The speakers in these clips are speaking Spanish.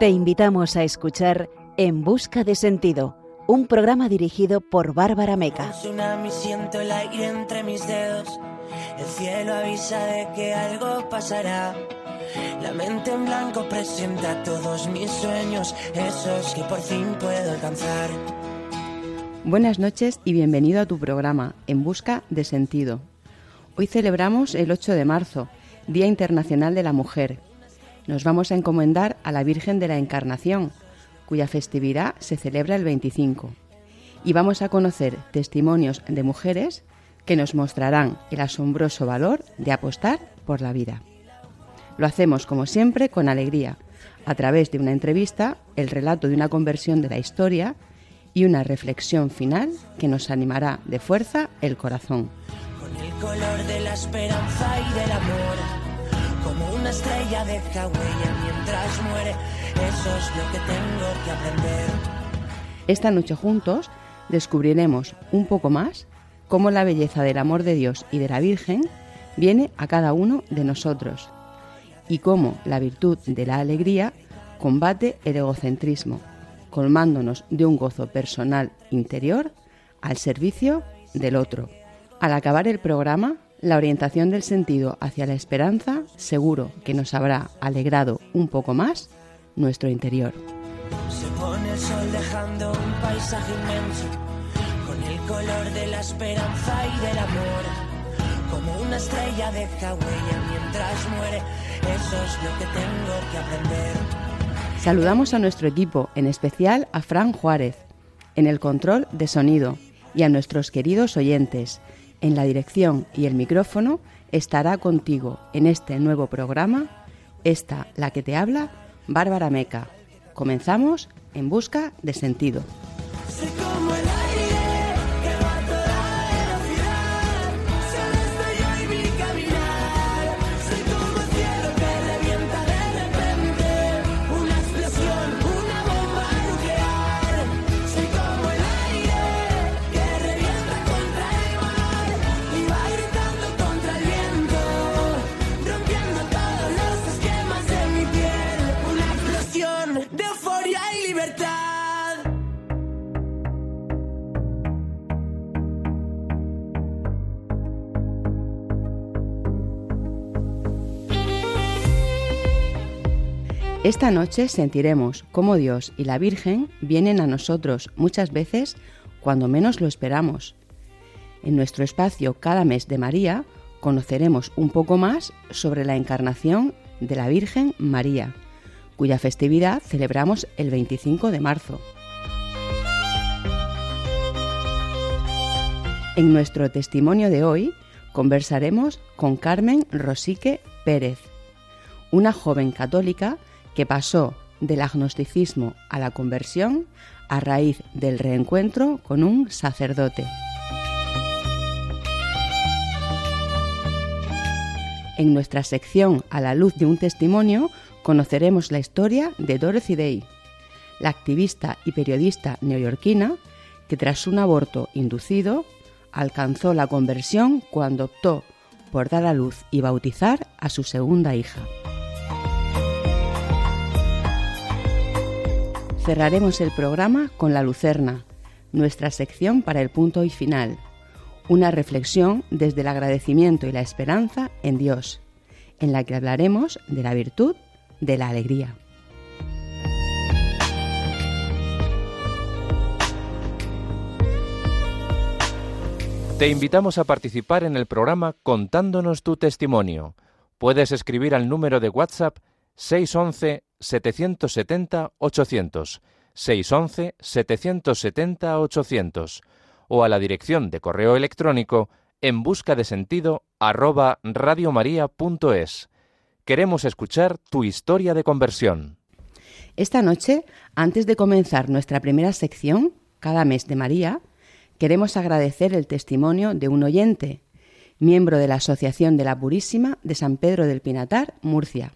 Te invitamos a escuchar En Busca de Sentido, un programa dirigido por Bárbara Meca. siento el aire entre mis dedos. El cielo avisa de que algo pasará. La mente en blanco presenta todos mis sueños, esos que por fin puedo alcanzar. Buenas noches y bienvenido a tu programa En Busca de Sentido. Hoy celebramos el 8 de marzo, Día Internacional de la Mujer, nos vamos a encomendar a la Virgen de la Encarnación, cuya festividad se celebra el 25. Y vamos a conocer testimonios de mujeres que nos mostrarán el asombroso valor de apostar por la vida. Lo hacemos, como siempre, con alegría, a través de una entrevista, el relato de una conversión de la historia y una reflexión final que nos animará de fuerza el corazón. Con el color de la esperanza y del amor una estrella mientras muere. Eso es lo que tengo que aprender. Esta noche juntos descubriremos un poco más cómo la belleza del amor de Dios y de la Virgen viene a cada uno de nosotros y cómo la virtud de la alegría combate el egocentrismo, colmándonos de un gozo personal interior al servicio del otro. Al acabar el programa la orientación del sentido hacia la esperanza seguro que nos habrá alegrado un poco más nuestro interior. Se pone el sol dejando un paisaje inmenso, con el color de la esperanza y del amor. Como una estrella deja huella mientras muere, eso es lo que tengo que aprender. Saludamos a nuestro equipo, en especial a Fran Juárez, en el control de sonido, y a nuestros queridos oyentes en la dirección y el micrófono estará contigo en este nuevo programa, esta, la que te habla, Bárbara Meca. Comenzamos en busca de sentido. Esta noche sentiremos cómo Dios y la Virgen vienen a nosotros muchas veces cuando menos lo esperamos. En nuestro espacio Cada mes de María conoceremos un poco más sobre la encarnación de la Virgen María, cuya festividad celebramos el 25 de marzo. En nuestro testimonio de hoy conversaremos con Carmen Rosique Pérez, una joven católica que pasó del agnosticismo a la conversión a raíz del reencuentro con un sacerdote. En nuestra sección A la luz de un testimonio conoceremos la historia de Dorothy Day, la activista y periodista neoyorquina que tras un aborto inducido alcanzó la conversión cuando optó por dar a luz y bautizar a su segunda hija. Cerraremos el programa con la Lucerna, nuestra sección para el punto y final, una reflexión desde el agradecimiento y la esperanza en Dios, en la que hablaremos de la virtud de la alegría. Te invitamos a participar en el programa contándonos tu testimonio. Puedes escribir al número de WhatsApp 611 770 800 611 770 800 o a la dirección de correo electrónico en busca de sentido arroba radiomaria.es. Queremos escuchar tu historia de conversión. Esta noche, antes de comenzar nuestra primera sección, cada mes de María, queremos agradecer el testimonio de un oyente, miembro de la Asociación de la Purísima de San Pedro del Pinatar, Murcia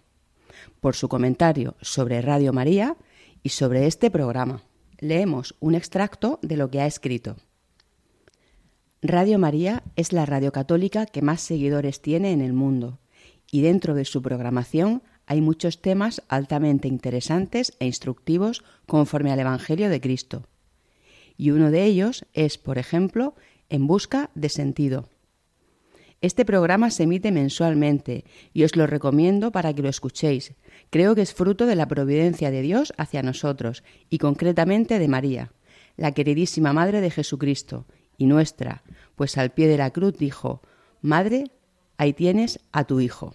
por su comentario sobre Radio María y sobre este programa. Leemos un extracto de lo que ha escrito. Radio María es la radio católica que más seguidores tiene en el mundo y dentro de su programación hay muchos temas altamente interesantes e instructivos conforme al Evangelio de Cristo. Y uno de ellos es, por ejemplo, En Busca de Sentido. Este programa se emite mensualmente y os lo recomiendo para que lo escuchéis. Creo que es fruto de la providencia de Dios hacia nosotros y concretamente de María, la queridísima Madre de Jesucristo y nuestra, pues al pie de la cruz dijo, Madre, ahí tienes a tu Hijo.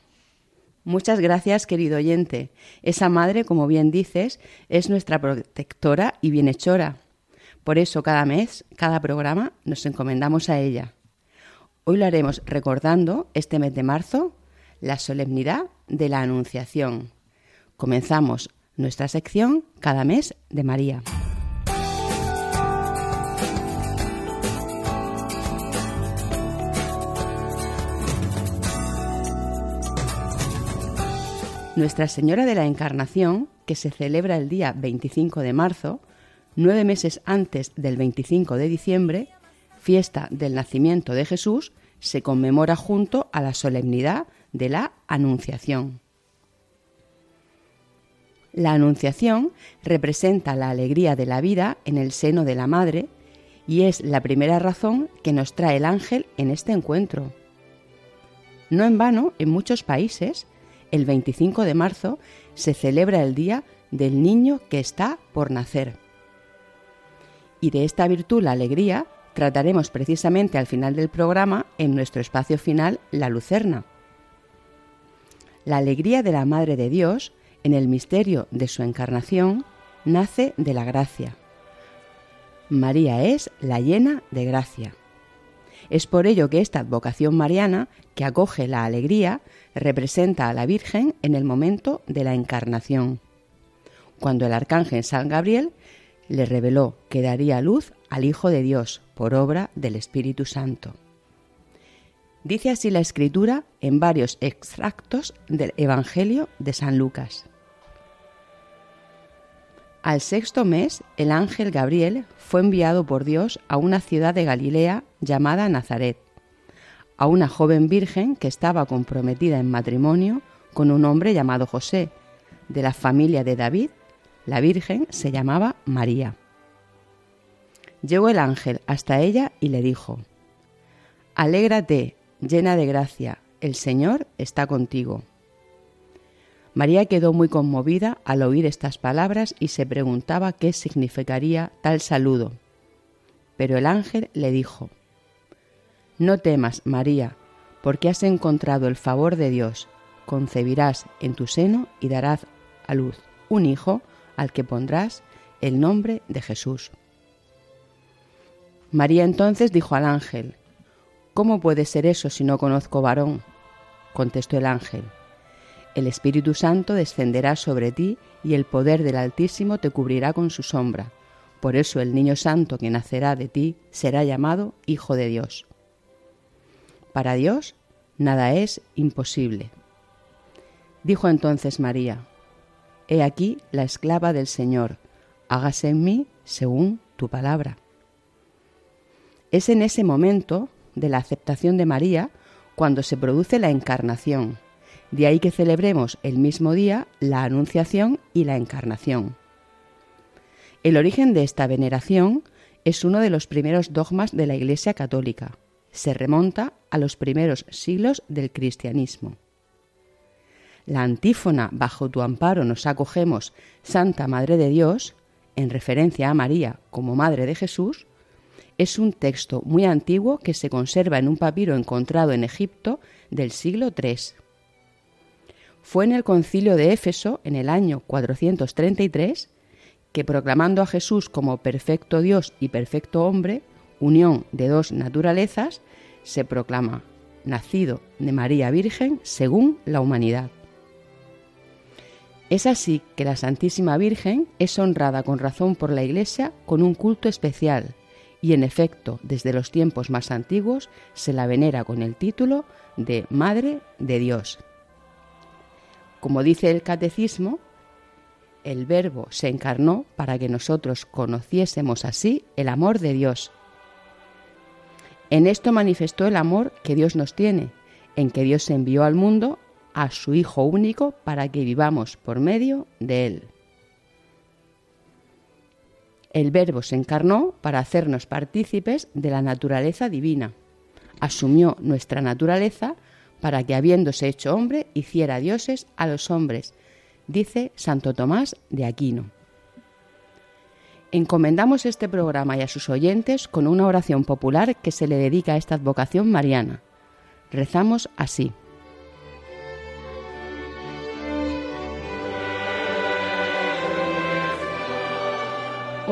Muchas gracias, querido oyente. Esa madre, como bien dices, es nuestra protectora y bienhechora. Por eso cada mes, cada programa, nos encomendamos a ella. Hoy lo haremos recordando, este mes de marzo, la solemnidad de la Anunciación. Comenzamos nuestra sección cada mes de María. Nuestra Señora de la Encarnación, que se celebra el día 25 de marzo, nueve meses antes del 25 de diciembre, fiesta del nacimiento de Jesús, se conmemora junto a la solemnidad de la Anunciación. La Anunciación representa la alegría de la vida en el seno de la Madre y es la primera razón que nos trae el ángel en este encuentro. No en vano, en muchos países, el 25 de marzo se celebra el Día del Niño que está por nacer. Y de esta virtud, la alegría, trataremos precisamente al final del programa en nuestro espacio final, La Lucerna. La alegría de la Madre de Dios, en el misterio de su encarnación, nace de la gracia. María es la llena de gracia. Es por ello que esta advocación mariana, que acoge la alegría, representa a la Virgen en el momento de la encarnación, cuando el arcángel San Gabriel le reveló que daría luz al Hijo de Dios por obra del Espíritu Santo. Dice así la Escritura en varios extractos del Evangelio de San Lucas. Al sexto mes, el ángel Gabriel fue enviado por Dios a una ciudad de Galilea llamada Nazaret, a una joven virgen que estaba comprometida en matrimonio con un hombre llamado José, de la familia de David. La virgen se llamaba María. Llegó el ángel hasta ella y le dijo, Alégrate, llena de gracia, el Señor está contigo. María quedó muy conmovida al oír estas palabras y se preguntaba qué significaría tal saludo. Pero el ángel le dijo, No temas, María, porque has encontrado el favor de Dios, concebirás en tu seno y darás a luz un hijo al que pondrás el nombre de Jesús. María entonces dijo al ángel, ¿Cómo puede ser eso si no conozco varón? Contestó el ángel, el Espíritu Santo descenderá sobre ti y el poder del Altísimo te cubrirá con su sombra. Por eso el niño santo que nacerá de ti será llamado Hijo de Dios. Para Dios nada es imposible. Dijo entonces María, He aquí la esclava del Señor, hágase en mí según tu palabra. Es en ese momento de la aceptación de María cuando se produce la encarnación de ahí que celebremos el mismo día la Anunciación y la Encarnación. El origen de esta veneración es uno de los primeros dogmas de la Iglesia Católica. Se remonta a los primeros siglos del cristianismo. La antífona Bajo tu amparo nos acogemos, Santa Madre de Dios, en referencia a María como Madre de Jesús, es un texto muy antiguo que se conserva en un papiro encontrado en Egipto del siglo III. Fue en el concilio de Éfeso, en el año 433, que proclamando a Jesús como perfecto Dios y perfecto hombre, unión de dos naturalezas, se proclama nacido de María Virgen según la humanidad. Es así que la Santísima Virgen es honrada con razón por la Iglesia con un culto especial y en efecto desde los tiempos más antiguos se la venera con el título de Madre de Dios. Como dice el catecismo, el Verbo se encarnó para que nosotros conociésemos así el amor de Dios. En esto manifestó el amor que Dios nos tiene, en que Dios envió al mundo a su Hijo único para que vivamos por medio de Él. El Verbo se encarnó para hacernos partícipes de la naturaleza divina. Asumió nuestra naturaleza para que, habiéndose hecho hombre, hiciera dioses a los hombres, dice Santo Tomás de Aquino. Encomendamos este programa y a sus oyentes con una oración popular que se le dedica a esta advocación mariana. Rezamos así.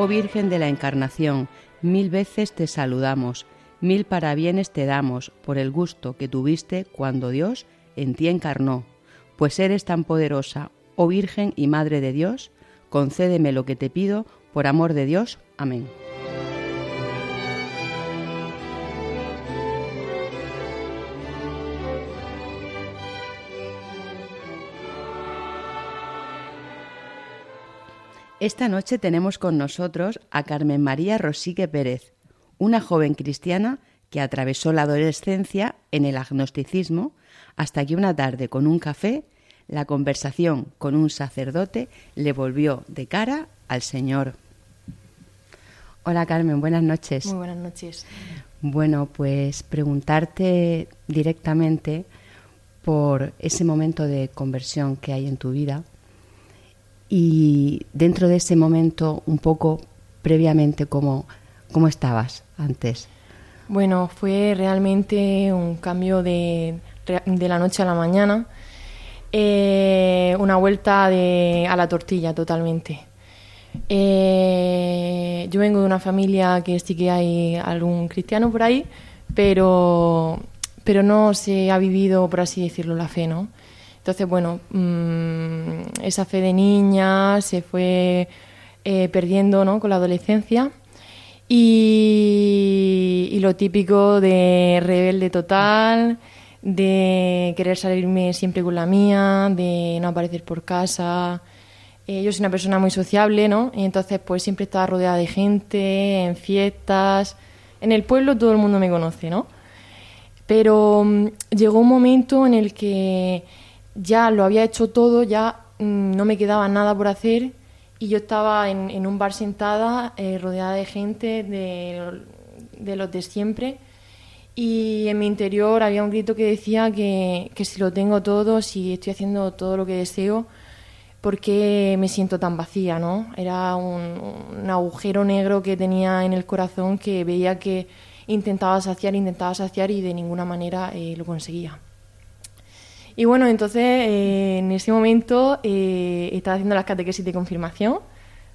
Oh Virgen de la Encarnación, mil veces te saludamos, mil parabienes te damos por el gusto que tuviste cuando Dios en ti encarnó, pues eres tan poderosa, oh Virgen y Madre de Dios, concédeme lo que te pido, por amor de Dios. Amén. Esta noche tenemos con nosotros a Carmen María Rosique Pérez, una joven cristiana que atravesó la adolescencia en el agnosticismo hasta que una tarde con un café la conversación con un sacerdote le volvió de cara al Señor. Hola Carmen, buenas noches. Muy buenas noches. Bueno, pues preguntarte directamente por ese momento de conversión que hay en tu vida y dentro de ese momento un poco previamente cómo, cómo estabas antes. Bueno, fue realmente un cambio de, de la noche a la mañana, eh, una vuelta de, a la tortilla totalmente. Eh, yo vengo de una familia que sí que hay algún cristiano por ahí, pero, pero no se ha vivido, por así decirlo, la fe, ¿no? Entonces, bueno, mm, esa fe de niña se fue eh, perdiendo ¿no? con la adolescencia. Y, lo típico de rebelde total, de querer salirme siempre con la mía, de no aparecer por casa. Eh, yo soy una persona muy sociable, ¿no? Y entonces pues siempre estaba rodeada de gente, en fiestas. En el pueblo todo el mundo me conoce, ¿no? Pero mm, llegó un momento en el que ya lo había hecho todo, ya mm, no me quedaba nada por hacer y yo estaba en, un bar sentada, eh, rodeada de gente, de, los de siempre, y en mi interior había un grito que decía que, que si lo tengo todo, si estoy haciendo todo lo que deseo, ¿por qué me siento tan vacía? ¿no? Era un, agujero negro que tenía en el corazón que veía que intentaba saciar, intentaba saciar y de ninguna manera eh, lo conseguía. Y bueno, entonces eh, en ese momento eh, estaba haciendo las catequesis de confirmación,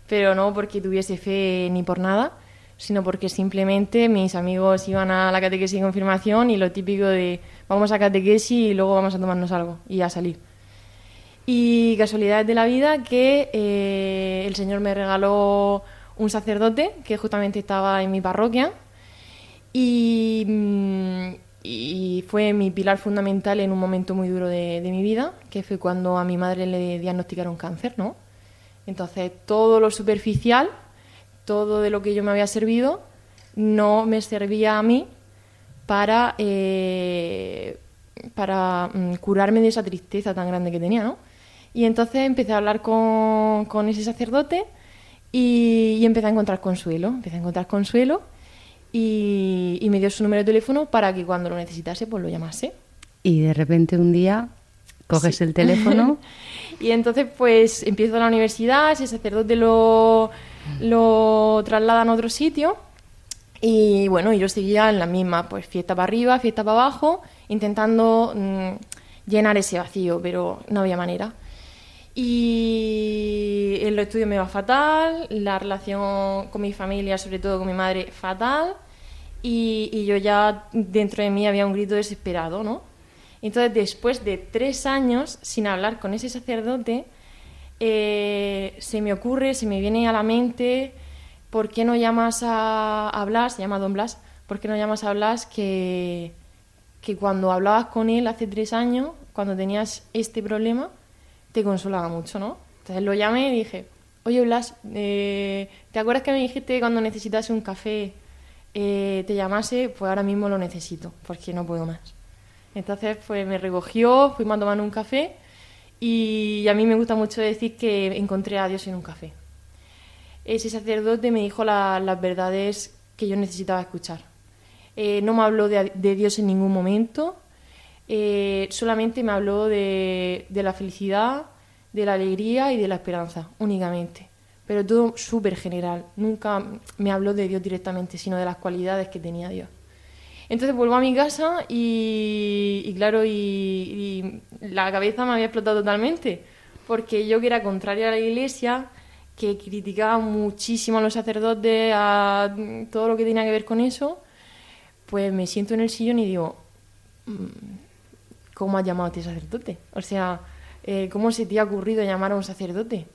pero no porque tuviese fe ni por nada, sino porque simplemente mis amigos iban a la catequesis de confirmación y lo típico de vamos a catequesis y luego vamos a tomarnos algo y a salir. Y casualidades de la vida que eh, el Señor me regaló un sacerdote que justamente estaba en mi parroquia y, mm, y fue mi pilar fundamental en un momento muy duro de, mi vida, que fue cuando a mi madre le diagnosticaron cáncer, ¿no? Entonces, todo lo superficial, todo de lo que yo me había servido, no me servía a mí para, eh, para mm, curarme de esa tristeza tan grande que tenía, ¿no? Y entonces empecé a hablar con, con ese sacerdote y, y empecé a encontrar consuelo, empecé a encontrar consuelo y, me dio su número de teléfono para que cuando lo necesitase pues lo llamase. Y de repente un día coges el teléfono. y entonces pues empiezo la universidad, ese sacerdote lo, lo trasladan a otro sitio y bueno, yo seguía en la misma, pues fiesta para arriba, fiesta para abajo, intentando mm, llenar ese vacío, pero no había manera. Y en los estudios me va fatal, la relación con mi familia, sobre todo con mi madre, fatal. Y, yo ya dentro de mí había un grito desesperado, ¿no? Entonces, después de tres años sin hablar con ese sacerdote, eh, se me ocurre, se me viene a la mente, ¿por qué no llamas a, a Blas? Se llama Don Blas. ¿Por qué no llamas a Blas que, que cuando hablabas con él hace tres años, cuando tenías este problema, te consolaba mucho, ¿no? Entonces lo llamé y dije, oye Blas, eh, ¿te acuerdas que me dijiste cuando necesitase un café eh, te llamase? Pues ahora mismo lo necesito, porque no puedo más. Entonces, pues me recogió, fuimos a tomar un café y a mí me gusta mucho decir que encontré a Dios en un café. Ese sacerdote me dijo las verdades que yo necesitaba escuchar. Eh, no me habló de, Dios en ningún momento, eh, solamente me habló de, de, la felicidad, de la alegría y de la esperanza, únicamente. Pero todo súper general. Nunca me habló de Dios directamente, sino de las cualidades que tenía Dios. Entonces vuelvo a mi casa y, claro, y, la cabeza me había explotado totalmente, porque yo que era contraria a la iglesia, que criticaba muchísimo a los sacerdotes, a todo lo que tenía que ver con eso, pues me siento en el sillón y digo, mm, ¿cómo has llamado a ti sacerdote? O sea, eh, ¿cómo se te ha ocurrido llamar a un sacerdote?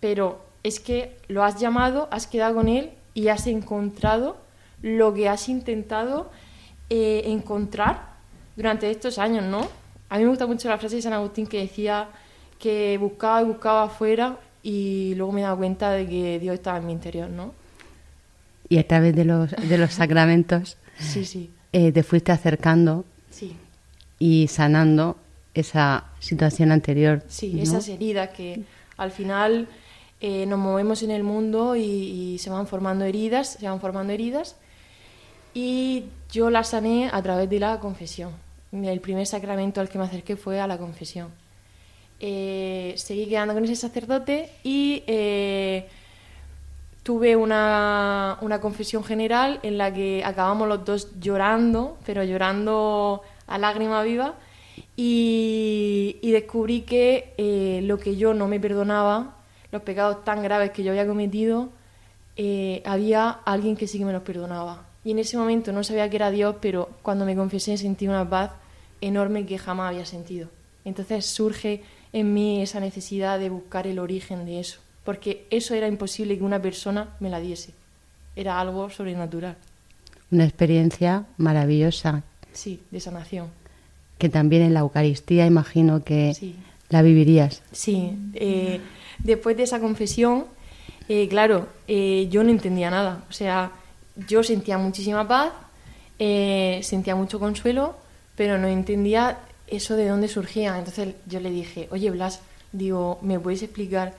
Pero es que lo has llamado, has quedado con él y has encontrado lo que has intentado eh, encontrar durante estos años, ¿no? A mí me gusta mucho la frase de San Agustín que decía que buscaba y buscaba afuera y luego me he dado cuenta de que Dios estaba en mi interior, ¿no? Y a través de los, de los sacramentos sí, sí. Eh, te fuiste acercando. Y sanando esa situación anterior. Sí, esas heridas que al final eh, nos movemos en el mundo y, y, se van formando heridas, se van formando heridas y yo la sané a través de la confesión. El primer sacramento al que me acerqué fue a la confesión. Eh, seguí quedando con ese sacerdote y eh, tuve una, una, confesión general en la que acabamos los dos llorando, pero llorando a lágrima viva, y, descubrí que eh, lo que yo no me perdonaba, los pecados tan graves que yo había cometido, había alguien que sí que me los perdonaba. Y en ese momento no sabía que era Dios, pero cuando me confesé sentí una paz enorme que jamás había sentido. Entonces surge en mí esa necesidad de buscar el origen de eso, porque eso era imposible que una persona me la diese. Era algo sobrenatural. Una experiencia maravillosa. Sí, de sanación. Que también en la Eucaristía imagino que la vivirías. Sí, eh, después de esa confesión, eh, claro, eh, yo no entendía nada. O sea, yo sentía muchísima paz, sentía mucho consuelo, pero no entendía eso de dónde surgía. Entonces yo le dije, oye Blas, digo, ¿me puedes explicar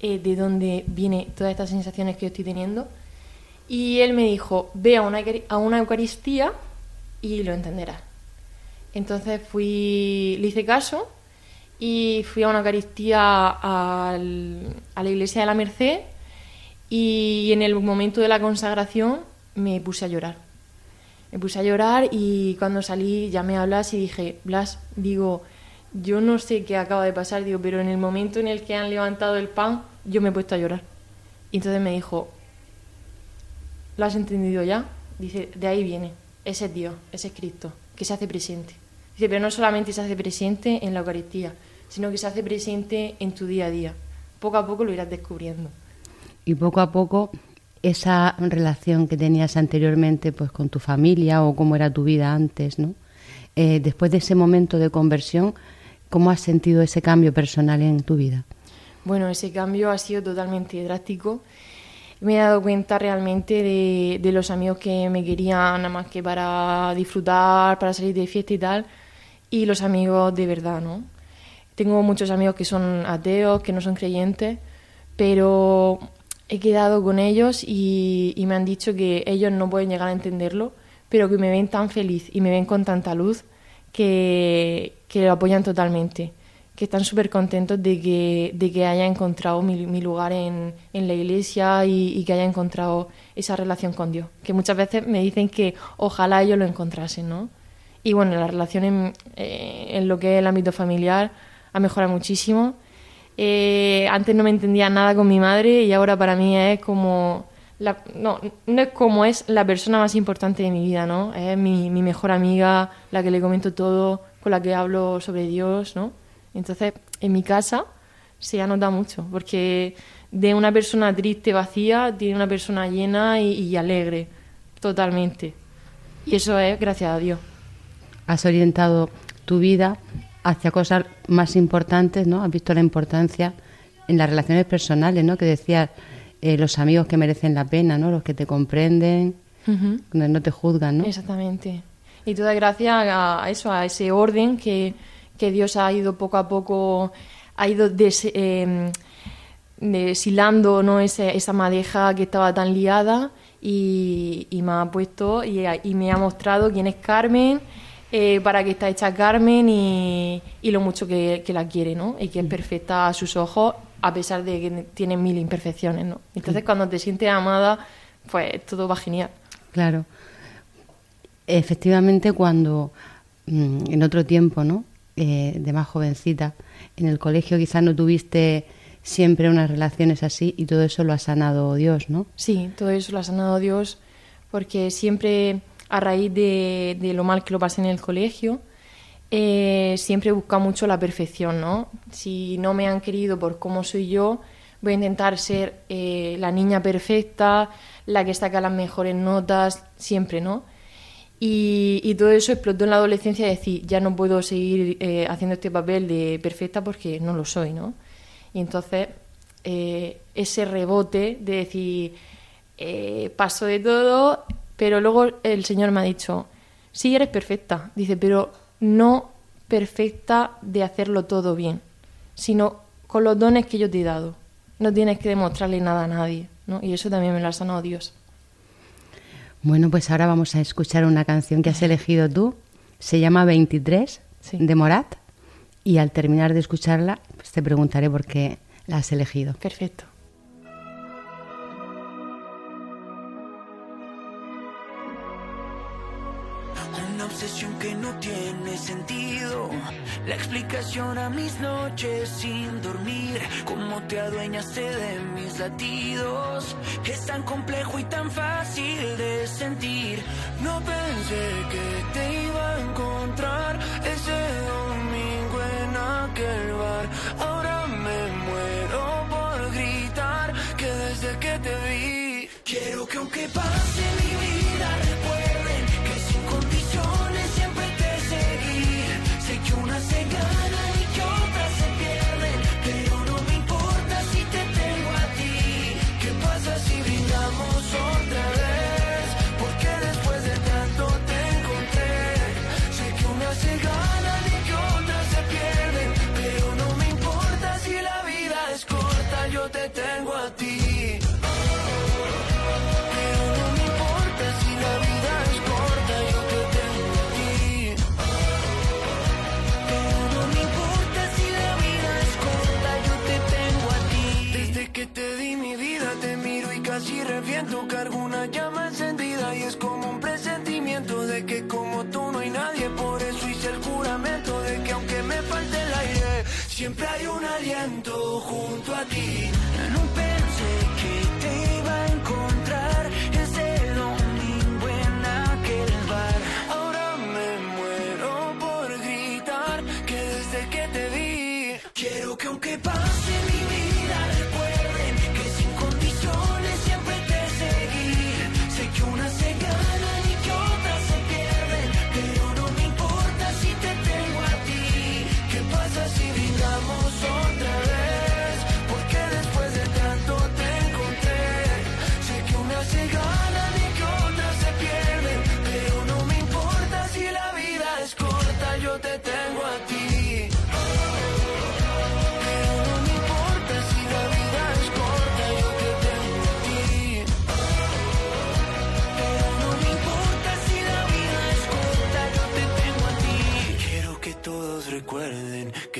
de dónde vienen todas estas sensaciones que yo estoy teniendo? Y él me dijo, ve a una, a una Eucaristía y lo entenderás. Entonces fui, le hice caso y fui a una Eucaristía a la iglesia de la Merced y en el momento de la consagración me puse a llorar. Me puse a llorar y cuando salí ya me hablas y dije, Blas, digo, yo no sé qué acaba de pasar, digo, pero en el momento en el que han levantado el pan, yo me he puesto a llorar. Y entonces me dijo, ¿lo has entendido ya? Dice, de ahí viene, ese es Dios, ese es Cristo, que se hace presente. Dice, pero no solamente se hace presente en la Eucaristía, sino que se hace presente en tu día a día. Poco a poco lo irás descubriendo. Y poco a poco esa relación que tenías anteriormente pues con tu familia o cómo era tu vida antes, ¿no? Eh, después de ese momento de conversión, ¿cómo has sentido ese cambio personal en tu vida? Bueno, ese cambio ha sido totalmente drástico. Me he dado cuenta realmente de, de los amigos que me querían nada más que para disfrutar, para salir de fiesta y tal, y los amigos de verdad, ¿no? Tengo muchos amigos que son ateos, que no son creyentes, pero he quedado con ellos y, me han dicho que ellos no pueden llegar a entenderlo, pero que me ven tan feliz y me ven con tanta luz que, lo apoyan totalmente, que están súper contentos de que, de que haya encontrado mi, lugar en, la iglesia y, que haya encontrado esa relación con Dios, que muchas veces me dicen que ojalá ellos lo encontrasen, ¿no? Y bueno, la relación en, eh, en lo que es el ámbito familiar ha mejorado muchísimo eh, antes no me entendía nada con mi madre y ahora para mí es como... La, no, no es como es la persona más importante de mi vida, ¿no? Es mi, mi mejor amiga, la que le comento todo, con la que hablo sobre Dios, ¿no? Entonces, en mi casa se anota mucho, porque de una persona triste, vacía, tiene una persona llena y, y alegre, totalmente. Y eso es gracias a Dios. Has orientado tu vida hacia cosas más importantes, ¿no? Has visto la importancia en las relaciones personales, ¿no? Que decías, eh, los amigos que merecen la pena, ¿no? Los que te comprenden, no te juzgan, ¿no? Exactamente. Y todo gracias a eso, a ese orden que, que Dios ha ido poco a poco, ha ido des, eh, deshilando ¿no? esa, esa madeja que estaba tan liada y, y me ha puesto y, y, me ha mostrado quién es Carmen, eh, para qué está hecha Carmen y, y lo mucho que, que, la quiere, ¿no? Y que es perfecta a sus ojos a pesar de que tiene mil imperfecciones, ¿no? Entonces cuando te sientes amada, pues todo va genial. Claro. Efectivamente, cuando mm, en otro tiempo, ¿no? Eh, de más jovencita, en el colegio quizás no tuviste siempre unas relaciones así y todo eso lo ha sanado Dios, ¿no? Sí, todo eso lo ha sanado Dios porque siempre a raíz de, lo mal que lo pasé en el colegio, eh, siempre busca mucho la perfección, ¿no? Si no me han querido por cómo soy yo, voy a intentar ser eh, la niña perfecta, la que saca las mejores notas, siempre, ¿no? Y, y, todo eso explotó en la adolescencia de decir, ya no puedo seguir eh, haciendo este papel de perfecta porque no lo soy, ¿no? Y entonces eh, ese rebote de decir, eh, paso de todo, pero luego el Señor me ha dicho, sí eres perfecta, dice, pero no perfecta de hacerlo todo bien, sino con los dones que yo te he dado. No tienes que demostrarle nada a nadie, ¿no? Y eso también me lo ha sanado Dios. Bueno, pues ahora vamos a escuchar una canción que has elegido tú. Se llama 23 sí. de Morat. Y al terminar de escucharla, pues te preguntaré por qué la has elegido. Perfecto. La explicación a mis noches sin dormir. Cómo te adueñaste de mis latidos. Es tan complejo y tan fácil de sentir. No pensé que te iba a encontrar ese domingo en aquel bar. Ahora me muero por gritar que desde que te vi. Quiero que aunque pase siempre hay un aliento junto a ti. Pensé que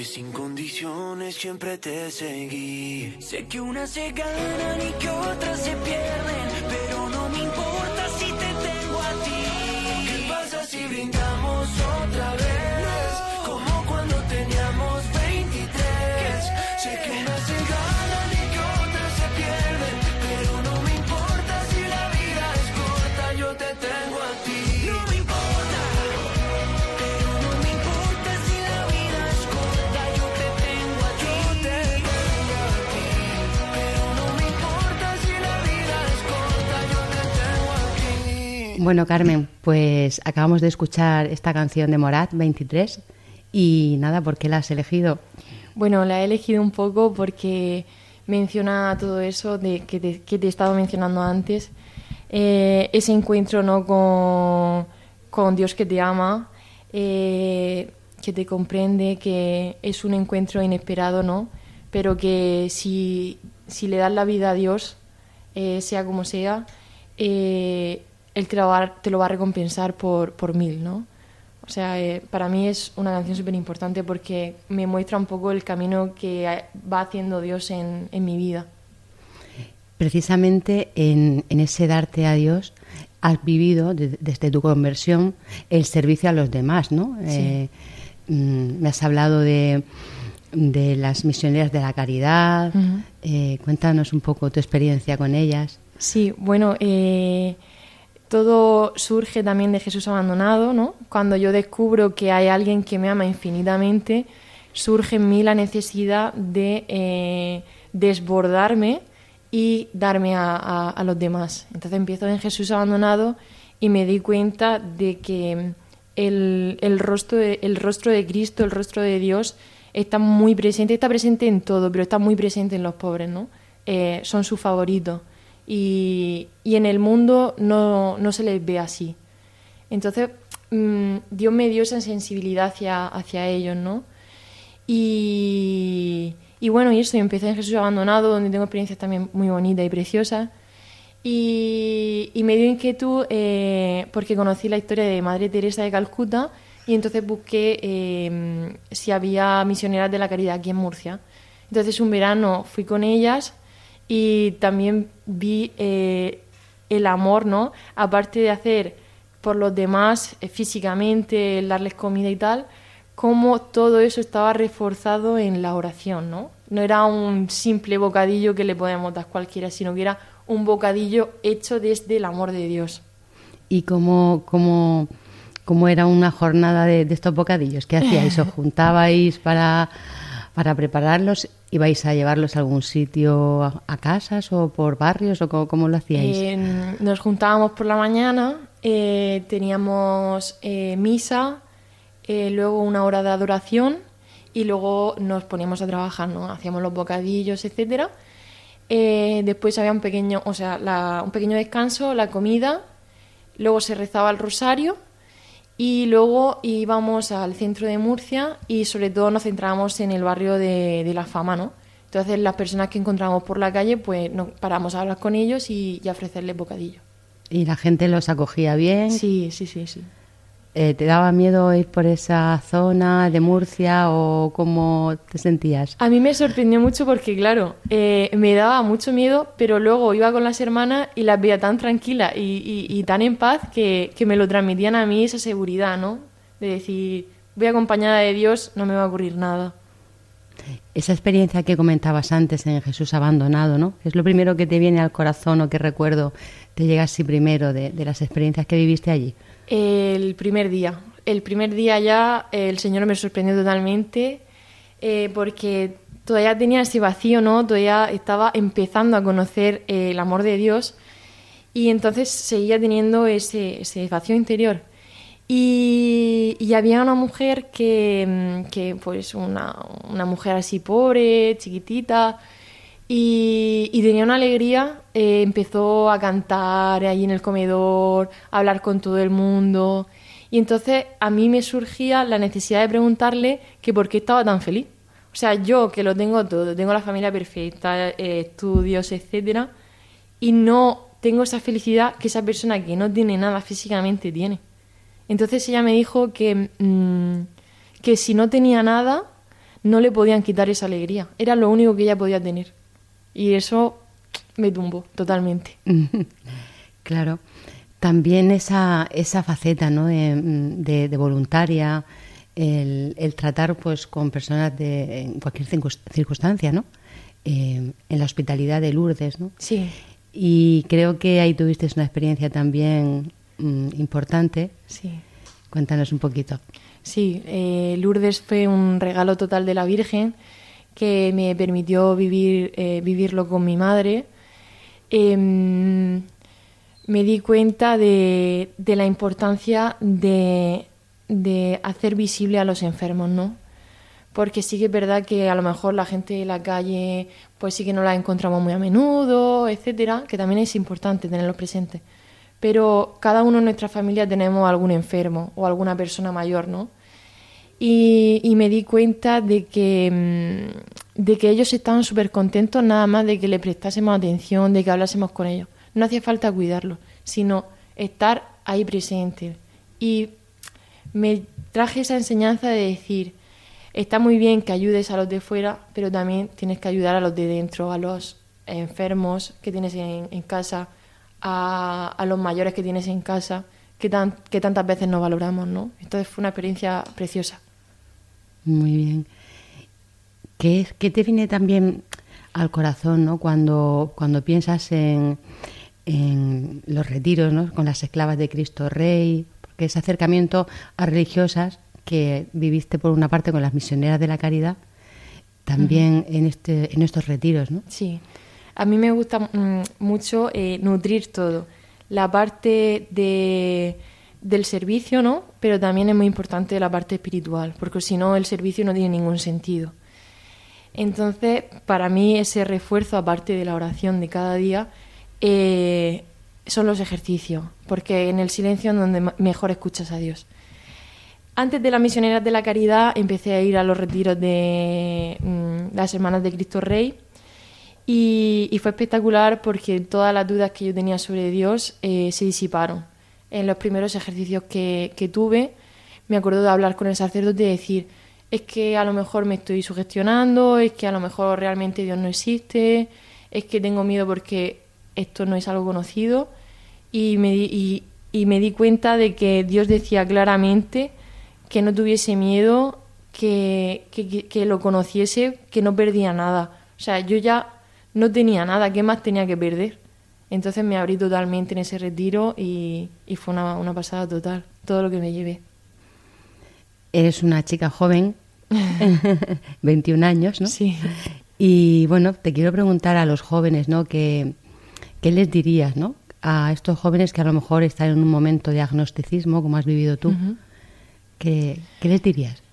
sin condiciones siempre te seguí. Sé que unas se ganan y que otras se pierden, pero no me importa si te tengo a ti. ¿Qué pasa si brindamos otra vez? Bueno, Carmen, pues acabamos de escuchar esta canción de Morat, 23. Y nada, ¿por qué la has elegido? Bueno, la he elegido un poco porque menciona todo eso de que te, que te he estado mencionando antes. Eh, ese encuentro ¿no? con, con Dios que te ama, eh, que te comprende, que es un encuentro inesperado, ¿no? Pero que si, si le das la vida a Dios, eh, sea como sea, eh, Él te lo, va, te lo va a recompensar por, por mil, ¿no? O sea, eh, para mí es una canción súper importante porque me muestra un poco el camino que va haciendo Dios en, en mi vida. Precisamente en, en, ese darte a Dios has vivido de, desde tu conversión el servicio a los demás, ¿no? Sí. Eh, mm, me has hablado de, de, las misioneras de la caridad. Uh -huh. eh, cuéntanos un poco tu experiencia con ellas. Sí, bueno, eh, todo surge también de Jesús abandonado, ¿no? Cuando yo descubro que hay alguien que me ama infinitamente, surge en mí la necesidad de eh, desbordarme y darme a, los demás. Entonces empiezo en Jesús abandonado y me di cuenta de que el, rostro de, Cristo, el rostro de Dios, está muy presente, está presente en todo, pero está muy presente en los pobres, ¿no? Eh, son sus favoritos y, y en el mundo no, no, se les ve así. Entonces, mmm, Dios me dio esa sensibilidad hacia, hacia ellos, ¿no? Y, y bueno, y eso, yo empecé en Jesús Abandonado, donde tengo experiencias también muy bonitas y preciosas. Y, y me dio inquietud eh, porque conocí la historia de Madre Teresa de Calcuta y entonces busqué eh, si había misioneras de la caridad aquí en Murcia. Entonces un verano fui con ellas y también vi eh, el amor, ¿no? Aparte de hacer por los demás eh, físicamente, el darles comida y tal, cómo todo eso estaba reforzado en la oración, ¿no? No era un simple bocadillo que le podemos dar cualquiera, sino que era un bocadillo hecho desde el amor de Dios. ¿Y cómo, cómo, cómo era una jornada de, de estos bocadillos? ¿Qué hacíais? ¿Os juntabais para, para prepararlos? ¿Ibais a llevarlos a algún sitio a, a casas o por barrios o cómo, lo hacíais? Nos juntábamos por la mañana, eh, teníamos eh, misa, eh, luego una hora de adoración y luego nos poníamos a trabajar, ¿no? Hacíamos los bocadillos, etcétera. Después había un pequeño, o sea, la, un pequeño descanso, la comida, luego se rezaba el rosario y luego íbamos al centro de Murcia y sobre todo nos centrábamos en el barrio de, de La Fama, ¿no? Entonces las personas que encontramos por la calle, pues nos paramos a hablar con ellos y, y a ofrecerles bocadillo. ¿Y la gente los acogía bien? Sí, sí, sí, sí. Eh, ¿Te daba miedo ir por esa zona de Murcia o cómo te sentías? A mí me sorprendió mucho porque, claro, eh, me daba mucho miedo, pero luego iba con las hermanas y las veía tan tranquilas y, y, y, tan en paz que, que, me lo transmitían a mí esa seguridad, ¿no? De decir, voy acompañada de Dios, no me va a ocurrir nada. Esa experiencia que comentabas antes en Jesús abandonado, ¿no? Es lo primero que te viene al corazón o que recuerdo, te llega así primero de, de las experiencias que viviste allí. El primer día. El primer día ya el Señor me sorprendió totalmente eh, porque todavía tenía ese vacío, ¿no? Todavía estaba empezando a conocer eh, el amor de Dios y entonces seguía teniendo ese, ese vacío interior. Y, y, había una mujer que, que pues una, una, mujer así pobre, chiquitita, y, y tenía una alegría, eh, empezó a cantar ahí en el comedor, a hablar con todo el mundo, y entonces a mí me surgía la necesidad de preguntarle que por qué estaba tan feliz. O sea, yo que lo tengo todo, tengo la familia perfecta, eh, estudios, etcétera, y no tengo esa felicidad que esa persona que no tiene nada físicamente tiene. Entonces ella me dijo que, mmm, que si no tenía nada, no le podían quitar esa alegría. Era lo único que ella podía tener. Y eso me tumbó totalmente. claro. También esa, esa faceta ¿no? de, de, de voluntaria, el, el, tratar pues con personas de en cualquier circunstancia, ¿no? Eh, en la hospitalidad de Lourdes, ¿no? Sí. Y creo que ahí tuviste una experiencia también mmm, importante. Sí. Cuéntanos un poquito. Sí, eh, Lourdes fue un regalo total de la Virgen que me permitió vivir, eh, vivirlo con mi madre. Eh, me di cuenta de, de la importancia de, de, hacer visible a los enfermos, ¿no? Porque sí que es verdad que a lo mejor la gente de la calle, pues sí que no la encontramos muy a menudo, etcétera, que también es importante tenerlo presente pero cada uno en nuestra familia tenemos algún enfermo o alguna persona mayor, ¿no? Y, me di cuenta de que, mm, de que ellos estaban súper contentos nada más de que le prestásemos atención, de que hablásemos con ellos. No hacía falta cuidarlos, sino estar ahí presente. Y me traje esa enseñanza de decir, está muy bien que ayudes a los de fuera, pero también tienes que ayudar a los de dentro, a los enfermos que tienes en casa, a, los mayores que tienes en casa, que, tan, que tantas veces no valoramos, ¿no? Entonces fue una experiencia preciosa. Muy bien. ¿Qué, qué te viene también al corazón, ¿no? Cuando, cuando piensas en, en los retiros, ¿no? Con las esclavas de Cristo Rey, porque ese acercamiento a religiosas que viviste por una parte con las misioneras de la caridad, también en, este, en estos retiros, ¿no? Sí. A mí me gusta mm, mucho eh, nutrir todo. La parte de, del servicio, ¿no? Pero también es muy importante la parte espiritual, porque si no, el servicio no tiene ningún sentido. Entonces, para mí ese refuerzo, aparte de la oración de cada día, eh, son los ejercicios, porque en el silencio es donde mejor escuchas a Dios. Antes de las misioneras de la caridad empecé a ir a los retiros de mm, las hermanas de Cristo Rey y, fue espectacular porque todas las dudas que yo tenía sobre Dios eh, se disiparon. En los primeros ejercicios que, tuve, me acuerdo de hablar con el sacerdote y decir, es que a lo mejor me estoy sugestionando, es que a lo mejor realmente Dios no existe, es que tengo miedo porque esto no es algo conocido. Y me, di, y, me di cuenta de que Dios decía claramente que no tuviese miedo, que, que, que lo conociese, que no perdía nada. O sea, yo ya no tenía nada, ¿qué más tenía que perder? Entonces me abrí totalmente en ese retiro y, fue una, pasada total, todo lo que me llevé. Eres una chica joven, 21 años, ¿no? Sí. Y bueno, te quiero preguntar a los jóvenes, ¿no? ¿Qué, qué les dirías, ¿no? A estos jóvenes que a lo mejor están en un momento de agnosticismo, como has vivido tú, ¿qué, ¿qué les dirías?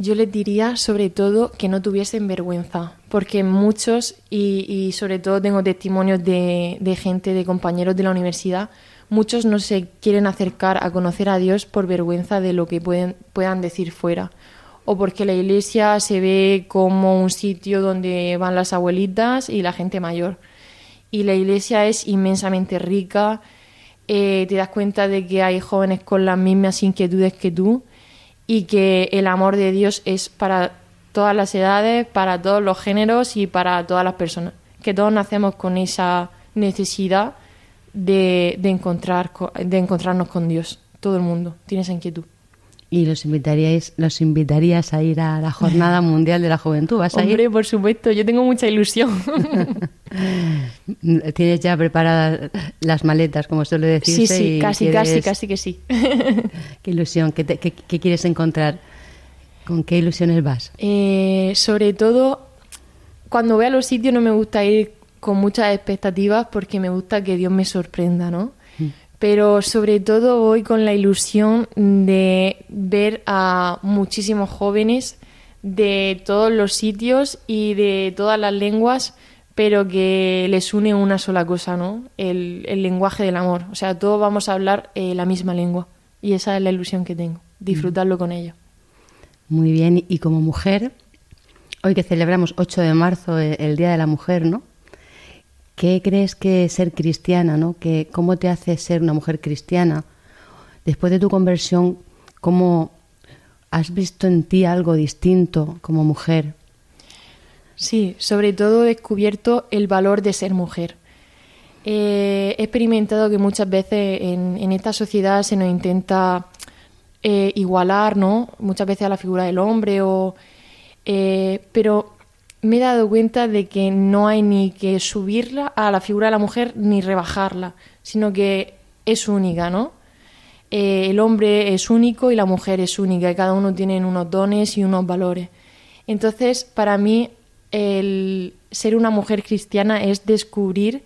Yo les diría sobre todo que no tuviesen vergüenza, porque muchos, y, sobre todo tengo testimonios de, gente, de compañeros de la universidad, muchos no se quieren acercar a conocer a Dios por vergüenza de lo que pueden, puedan decir fuera, o porque la iglesia se ve como un sitio donde van las abuelitas y la gente mayor. Y la iglesia es inmensamente rica, eh, te das cuenta de que hay jóvenes con las mismas inquietudes que tú y que el amor de Dios es para todas las edades, para todos los géneros y para todas las personas. Que todos nacemos con esa necesidad de, de, encontrar, de encontrarnos con Dios. Todo el mundo tiene esa inquietud. ¿Y los invitaríais, los invitarías a ir a la Jornada Mundial de la Juventud? ¿Vas a Hombre, por supuesto, yo tengo mucha ilusión. Tienes ya preparadas las maletas, como suele decirse. Sí, sí, casi, casi, casi que sí. ¿Qué ilusión? ¿Qué, qué, quieres encontrar? ¿Con qué ilusiones vas? Eh, sobre todo, cuando voy a los sitios no me gusta ir con muchas expectativas porque me gusta que Dios me sorprenda, ¿no? Mm. Pero sobre todo voy con la ilusión de ver a muchísimos jóvenes de todos los sitios y de todas las lenguas pero que les une una sola cosa, ¿no? El, lenguaje del amor. O sea, todos vamos a hablar eh, la misma lengua. Y esa es la ilusión que tengo, disfrutarlo con ellos. Muy bien, y como mujer, hoy que celebramos 8 de marzo, eh, el Día de la Mujer, ¿no? ¿Qué crees que ser cristiana, ¿no? Que, ¿Cómo te hace ser una mujer cristiana? Después de tu conversión, ¿cómo has visto en ti algo distinto como mujer? Sí, sobre todo he descubierto el valor de ser mujer. He experimentado que muchas veces en, esta sociedad se nos intenta eh, igualar, ¿no? Muchas veces a la figura del hombre, o, eh, pero me he dado cuenta de que no hay ni que subirla a la figura de la mujer ni rebajarla, sino que es única, ¿no? el hombre es único y la mujer es única, y cada uno tiene unos dones y unos valores. Entonces, para mí el ser una mujer cristiana es descubrir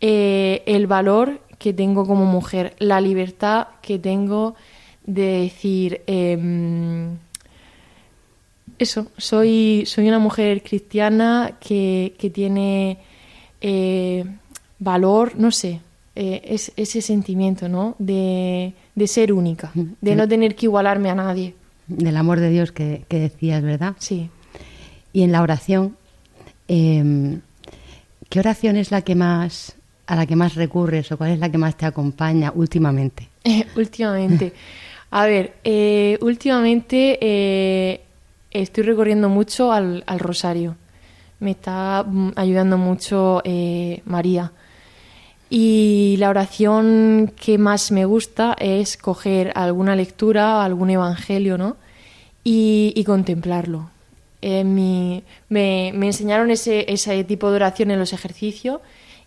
eh, el valor que tengo como mujer, la libertad que tengo de decir, em, eso, soy, soy una mujer cristiana que, tiene eh, valor, no sé, eh, es ese sentimiento, ¿no? De, ser única, de no tener que igualarme a nadie. Del amor de Dios que, decías, ¿verdad? Sí. Y en la oración, em, ¿qué oración es la que más a la que más recurres o cuál es la que más te acompaña últimamente? últimamente. A ver, eh, últimamente eh, estoy recorriendo mucho al, al, rosario. Me está mm, ayudando mucho María y la oración que más me gusta es coger alguna lectura, algún evangelio, ¿no? Y, contemplarlo. Eh, me, enseñaron ese, ese tipo de oración en los ejercicios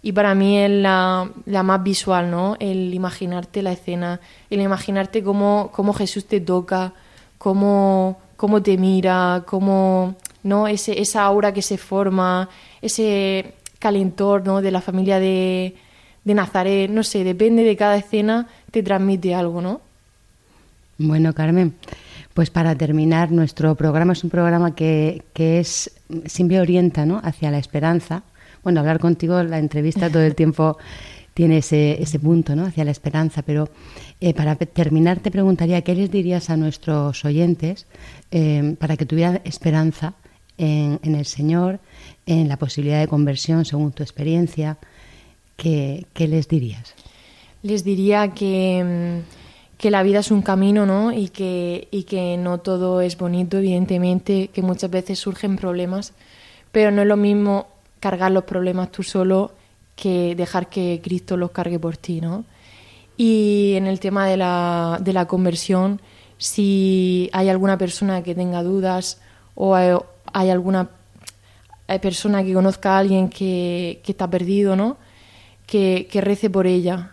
y para mí es la, más visual, ¿no? El imaginarte la escena, el imaginarte cómo, cómo Jesús te toca, cómo, cómo te mira, cómo, ¿no? Ese, esa aura que se forma, ese calentor, ¿no? De la familia de, de Nazaret, no sé, depende de cada escena, te transmite algo, ¿no? Bueno, Carmen, pues para terminar, nuestro programa es un programa que, que es siempre orienta ¿no? hacia la esperanza. Bueno, hablar contigo, la entrevista todo el tiempo tiene ese, ese punto, ¿no? Hacia la esperanza. Pero eh, para terminar, te preguntaría qué les dirías a nuestros oyentes eh, para que tuvieran esperanza en, el Señor, en la posibilidad de conversión según tu experiencia, ¿qué, les dirías? Les diría que, mm, que, la vida es un camino, ¿no? Y que, y que no todo es bonito, evidentemente, que muchas veces surgen problemas, pero no es lo mismo cargar los problemas tú solo que dejar que Cristo los cargue por ti, ¿no? Y en el tema de la, de la conversión, si hay alguna persona que tenga dudas o hay, hay alguna persona que conozca a alguien que, que está perdido, ¿no? que, rece por ella,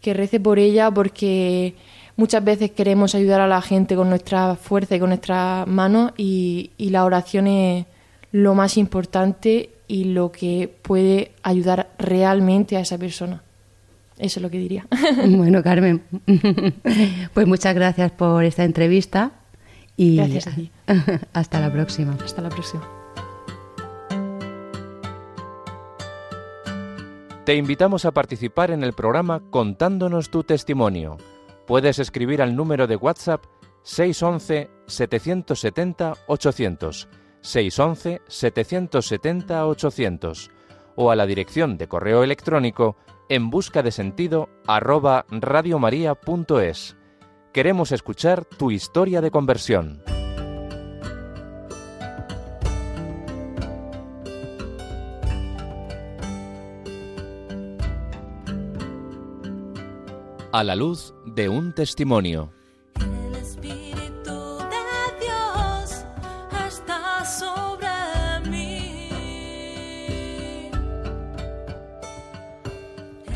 que rece por ella porque muchas veces queremos ayudar a la gente con nuestra fuerza y con nuestras manos y, la oración es lo más importante y lo que puede ayudar realmente a esa persona. Eso es lo que diría. Bueno, Carmen, pues muchas gracias por esta entrevista y gracias a ti. hasta la próxima. Hasta la próxima. Te invitamos a participar en el programa contándonos tu testimonio. Puedes escribir al número de WhatsApp 611-770-800, 611-770-800 o a la dirección de correo electrónico en busca de sentido radiomaria.es. Queremos escuchar tu historia de conversión. a la luz de un testimonio.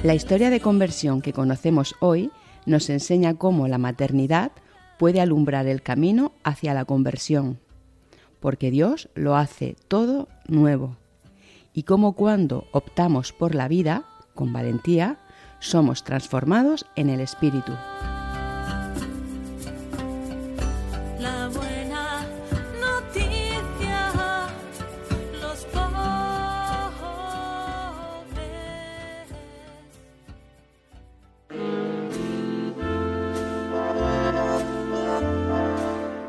La historia de conversión que conocemos hoy nos enseña cómo la maternidad puede alumbrar el camino hacia la conversión, porque Dios lo hace todo nuevo, y cómo cuando optamos por la vida con valentía, somos transformados en el Espíritu.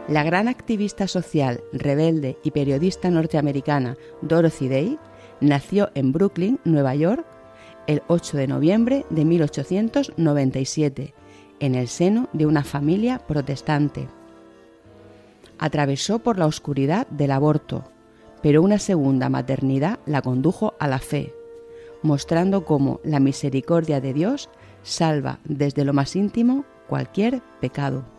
La gran activista social, rebelde y periodista norteamericana Dorothy Day nació en Brooklyn, Nueva York, el 8 de noviembre de 1897 en el seno de una familia protestante. Atravesó por la oscuridad del aborto, pero una segunda maternidad la condujo a la fe, mostrando cómo la misericordia de Dios salva desde lo más íntimo cualquier pecado.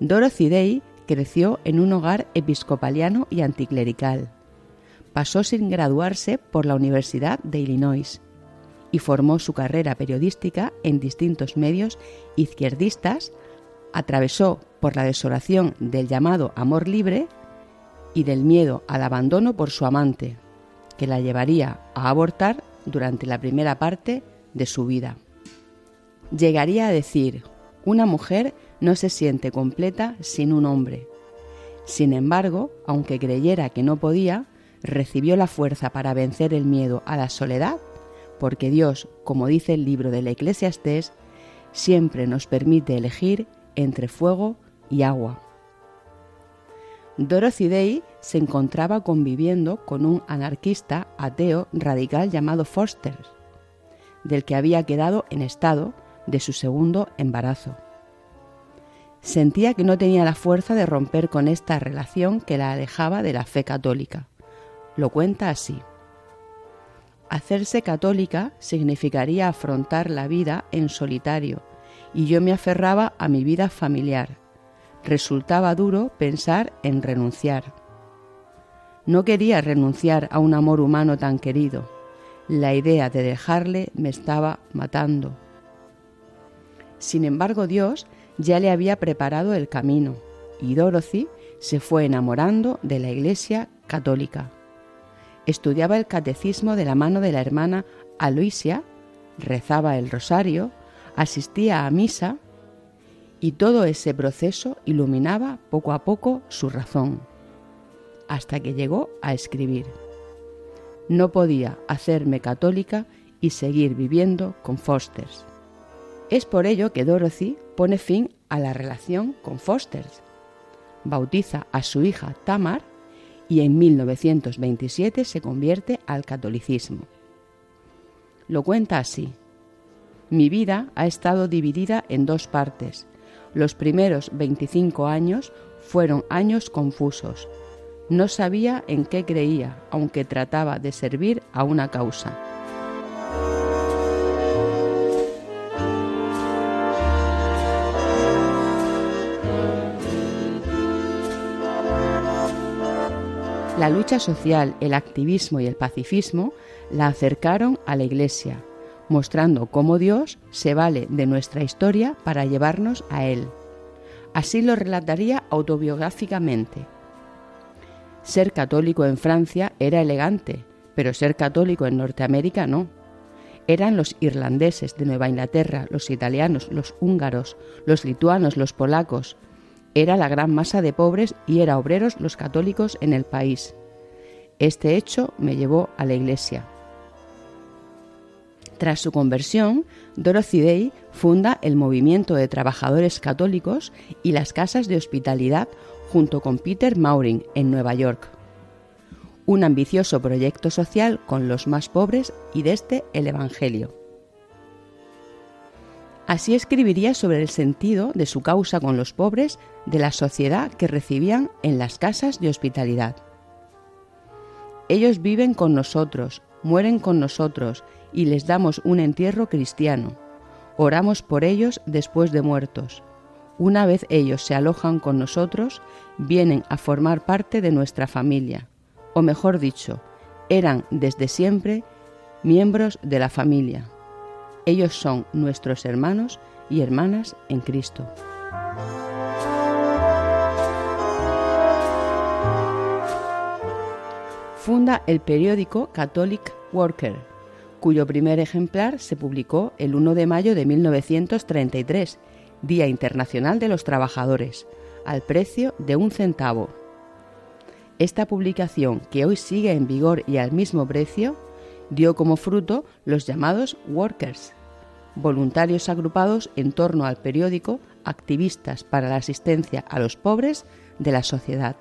Dorothy Day creció en un hogar episcopaliano y anticlerical pasó sin graduarse por la Universidad de Illinois y formó su carrera periodística en distintos medios izquierdistas, atravesó por la desolación del llamado amor libre y del miedo al abandono por su amante, que la llevaría a abortar durante la primera parte de su vida. Llegaría a decir, una mujer no se siente completa sin un hombre. Sin embargo, aunque creyera que no podía, recibió la fuerza para vencer el miedo a la soledad porque Dios, como dice el libro de la Eclesiastés, siempre nos permite elegir entre fuego y agua. Dorothy Day se encontraba conviviendo con un anarquista ateo radical llamado Foster, del que había quedado en estado de su segundo embarazo. Sentía que no tenía la fuerza de romper con esta relación que la alejaba de la fe católica. Lo cuenta así. Hacerse católica significaría afrontar la vida en solitario, y yo me aferraba a mi vida familiar. Resultaba duro pensar en renunciar. No quería renunciar a un amor humano tan querido. La idea de dejarle me estaba matando. Sin embargo, Dios ya le había preparado el camino y Dorothy se fue enamorando de la Iglesia católica estudiaba el catecismo de la mano de la hermana Aloisia, rezaba el rosario, asistía a misa y todo ese proceso iluminaba poco a poco su razón, hasta que llegó a escribir. No podía hacerme católica y seguir viviendo con Fosters. Es por ello que Dorothy pone fin a la relación con Fosters. Bautiza a su hija Tamar y en 1927 se convierte al catolicismo. Lo cuenta así. Mi vida ha estado dividida en dos partes. Los primeros 25 años fueron años confusos. No sabía en qué creía, aunque trataba de servir a una causa. La lucha social, el activismo y el pacifismo la acercaron a la Iglesia, mostrando cómo Dios se vale de nuestra historia para llevarnos a Él. Así lo relataría autobiográficamente. Ser católico en Francia era elegante, pero ser católico en Norteamérica no. Eran los irlandeses de Nueva Inglaterra, los italianos, los húngaros, los lituanos, los polacos, era la gran masa de pobres y era obreros los católicos en el país. Este hecho me llevó a la iglesia. Tras su conversión, Dorothy Day funda el movimiento de trabajadores católicos y las casas de hospitalidad junto con Peter Mauring en Nueva York. Un ambicioso proyecto social con los más pobres y desde el Evangelio. Así escribiría sobre el sentido de su causa con los pobres de la sociedad que recibían en las casas de hospitalidad. Ellos viven con nosotros, mueren con nosotros y les damos un entierro cristiano. Oramos por ellos después de muertos. Una vez ellos se alojan con nosotros, vienen a formar parte de nuestra familia, o mejor dicho, eran desde siempre miembros de la familia. Ellos son nuestros hermanos y hermanas en Cristo. Funda el periódico Catholic Worker, cuyo primer ejemplar se publicó el 1 de mayo de 1933, Día Internacional de los Trabajadores, al precio de un centavo. Esta publicación, que hoy sigue en vigor y al mismo precio, dio como fruto los llamados workers, voluntarios agrupados en torno al periódico, activistas para la asistencia a los pobres de la sociedad.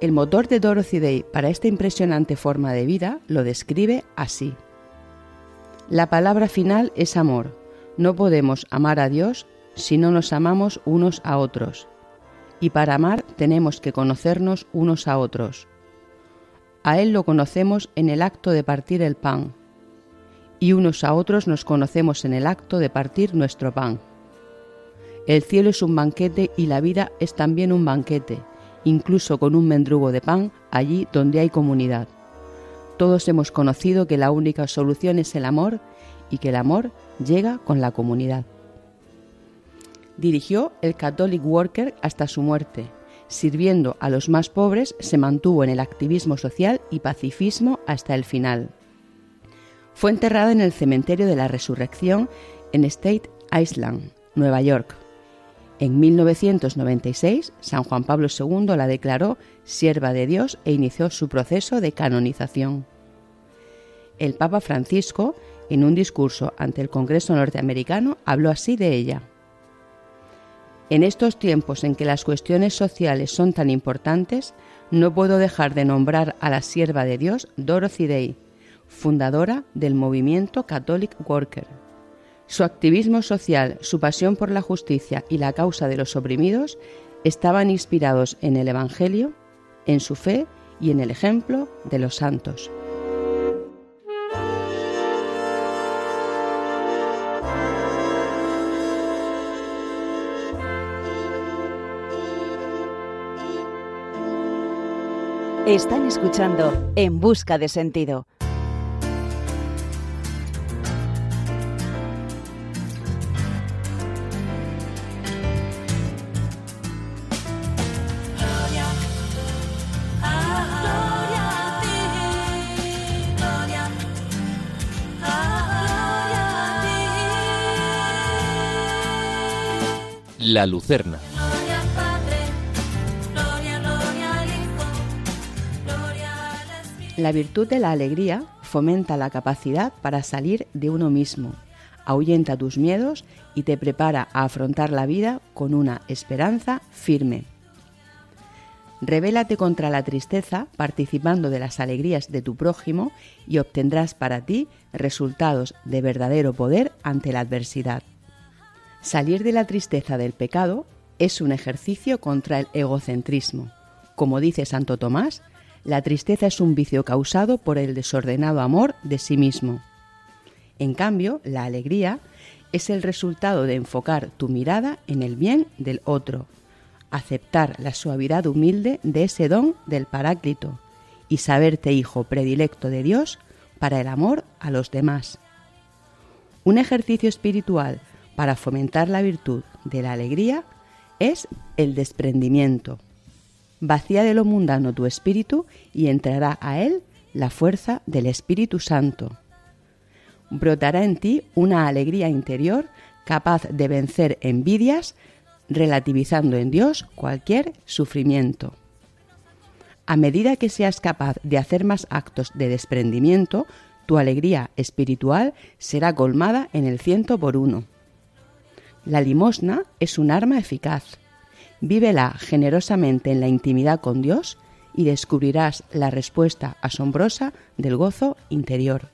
El motor de Dorothy Day para esta impresionante forma de vida lo describe así. La palabra final es amor. No podemos amar a Dios si no nos amamos unos a otros. Y para amar tenemos que conocernos unos a otros. A Él lo conocemos en el acto de partir el pan, y unos a otros nos conocemos en el acto de partir nuestro pan. El cielo es un banquete y la vida es también un banquete, incluso con un mendrugo de pan allí donde hay comunidad. Todos hemos conocido que la única solución es el amor y que el amor llega con la comunidad. Dirigió el Catholic Worker hasta su muerte, sirviendo a los más pobres, se mantuvo en el activismo social y pacifismo hasta el final. Fue enterrada en el cementerio de la Resurrección en State Island, Nueva York. En 1996, San Juan Pablo II la declaró sierva de Dios e inició su proceso de canonización. El Papa Francisco, en un discurso ante el Congreso norteamericano, habló así de ella. En estos tiempos en que las cuestiones sociales son tan importantes, no puedo dejar de nombrar a la sierva de Dios Dorothy Day, fundadora del movimiento Catholic Worker. Su activismo social, su pasión por la justicia y la causa de los oprimidos estaban inspirados en el Evangelio, en su fe y en el ejemplo de los santos. Están escuchando En Busca de Sentido. La Lucerna. La virtud de la alegría fomenta la capacidad para salir de uno mismo, ahuyenta tus miedos y te prepara a afrontar la vida con una esperanza firme. Revélate contra la tristeza participando de las alegrías de tu prójimo y obtendrás para ti resultados de verdadero poder ante la adversidad. Salir de la tristeza del pecado es un ejercicio contra el egocentrismo. Como dice Santo Tomás, la tristeza es un vicio causado por el desordenado amor de sí mismo. En cambio, la alegría es el resultado de enfocar tu mirada en el bien del otro, aceptar la suavidad humilde de ese don del Paráclito y saberte hijo predilecto de Dios para el amor a los demás. Un ejercicio espiritual para fomentar la virtud de la alegría es el desprendimiento. Vacía de lo mundano tu espíritu y entrará a él la fuerza del Espíritu Santo. Brotará en ti una alegría interior capaz de vencer envidias, relativizando en Dios cualquier sufrimiento. A medida que seas capaz de hacer más actos de desprendimiento, tu alegría espiritual será colmada en el ciento por uno. La limosna es un arma eficaz Vívela generosamente en la intimidad con Dios y descubrirás la respuesta asombrosa del gozo interior.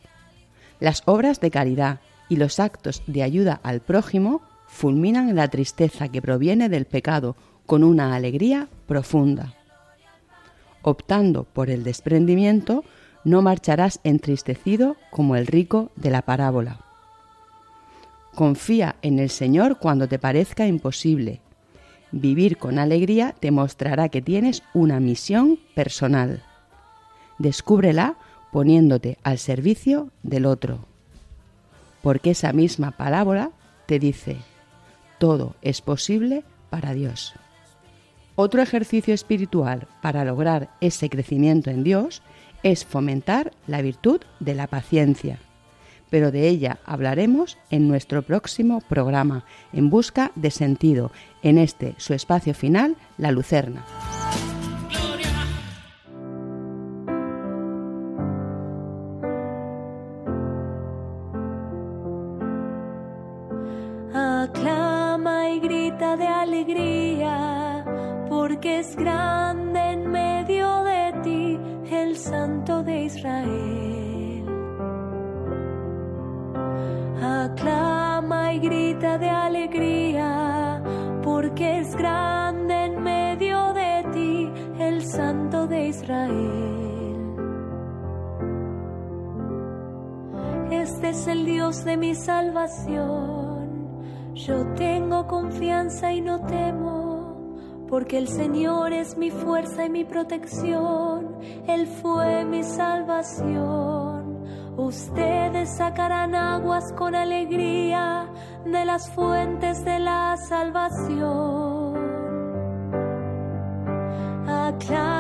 Las obras de caridad y los actos de ayuda al prójimo fulminan la tristeza que proviene del pecado con una alegría profunda. Optando por el desprendimiento, no marcharás entristecido como el rico de la parábola. Confía en el Señor cuando te parezca imposible Vivir con alegría te mostrará que tienes una misión personal. Descúbrela poniéndote al servicio del otro. Porque esa misma palabra te dice, todo es posible para Dios. Otro ejercicio espiritual para lograr ese crecimiento en Dios es fomentar la virtud de la paciencia pero de ella hablaremos en nuestro próximo programa, En Busca de Sentido, en este su espacio final, La Lucerna. De Israel. Este es el Dios de mi salvación, yo tengo confianza y no temo, porque el Señor es mi fuerza y mi protección, Él fue mi salvación. Ustedes sacarán aguas con alegría de las fuentes de la salvación. Aclama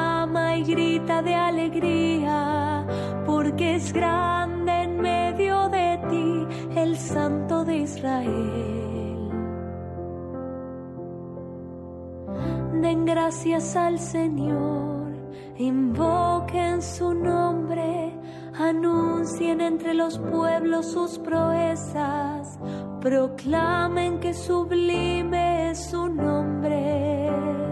y grita de alegría, porque es grande en medio de ti el Santo de Israel. Den gracias al Señor, invoquen su nombre, anuncien entre los pueblos sus proezas, proclamen que sublime es su nombre.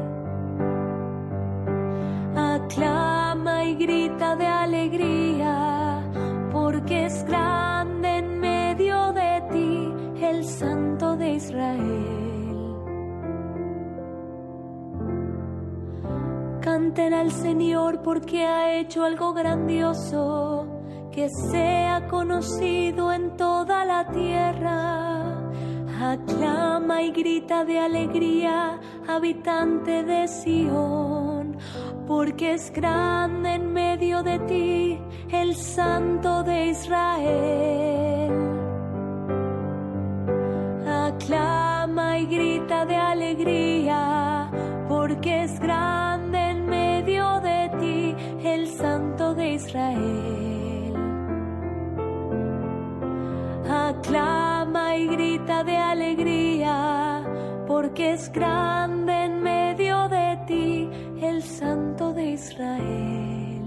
Aclama y grita de alegría, porque es grande en medio de ti el Santo de Israel. Canten al Señor porque ha hecho algo grandioso, que sea conocido en toda la tierra. Aclama y grita de alegría, habitante de Sión, porque es grande en medio de ti el Santo de Israel. Aclama y grita de alegría, porque es grande de ti, el Santo de Israel. Aclama y grita de alegría, porque es grande en medio de ti, Santo de Israel.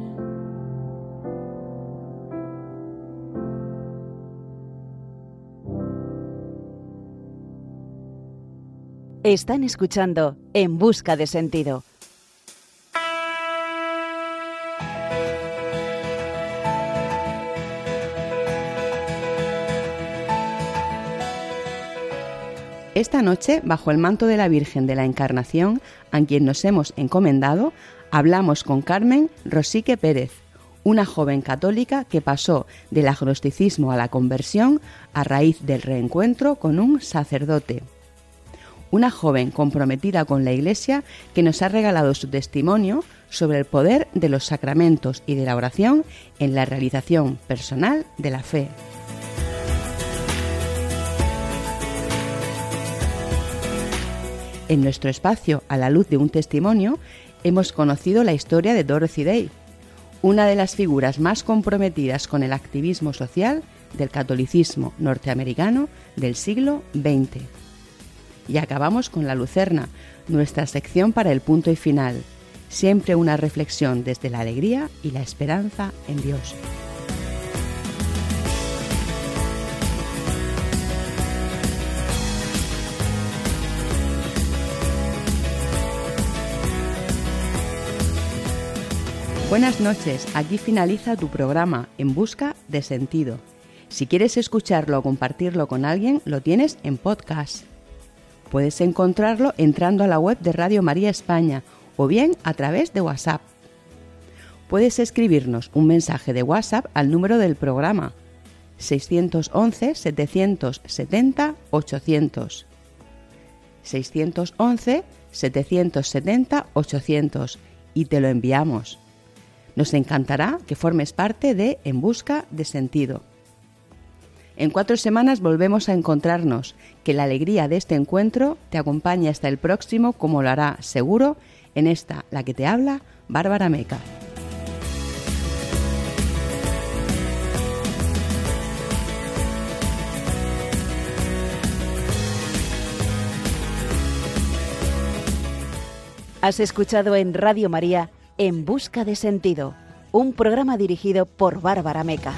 Están escuchando En Busca de Sentido Esta noche, bajo el manto de la Virgen de la Encarnación, a quien nos hemos encomendado, hablamos con Carmen Rosique Pérez, una joven católica que pasó del agnosticismo a la conversión a raíz del reencuentro con un sacerdote. Una joven comprometida con la Iglesia que nos ha regalado su testimonio sobre el poder de los sacramentos y de la oración en la realización personal de la fe. En nuestro espacio, a la luz de un testimonio, hemos conocido la historia de Dorothy Day, una de las figuras más comprometidas con el activismo social del catolicismo norteamericano del siglo XX. Y acabamos con la Lucerna, nuestra sección para el punto y final, siempre una reflexión desde la alegría y la esperanza en Dios. Buenas noches, aquí finaliza tu programa En Busca de Sentido. Si quieres escucharlo o compartirlo con alguien, lo tienes en podcast. Puedes encontrarlo entrando a la web de Radio María España o bien a través de WhatsApp. Puedes escribirnos un mensaje de WhatsApp al número del programa 611 770 800. 611 770 800 y te lo enviamos. Nos encantará que formes parte de En Busca de Sentido. En cuatro semanas volvemos a encontrarnos. Que la alegría de este encuentro te acompañe hasta el próximo, como lo hará seguro en esta, la que te habla, Bárbara Meca. Has escuchado en Radio María en Busca de Sentido, un programa dirigido por Bárbara Meca.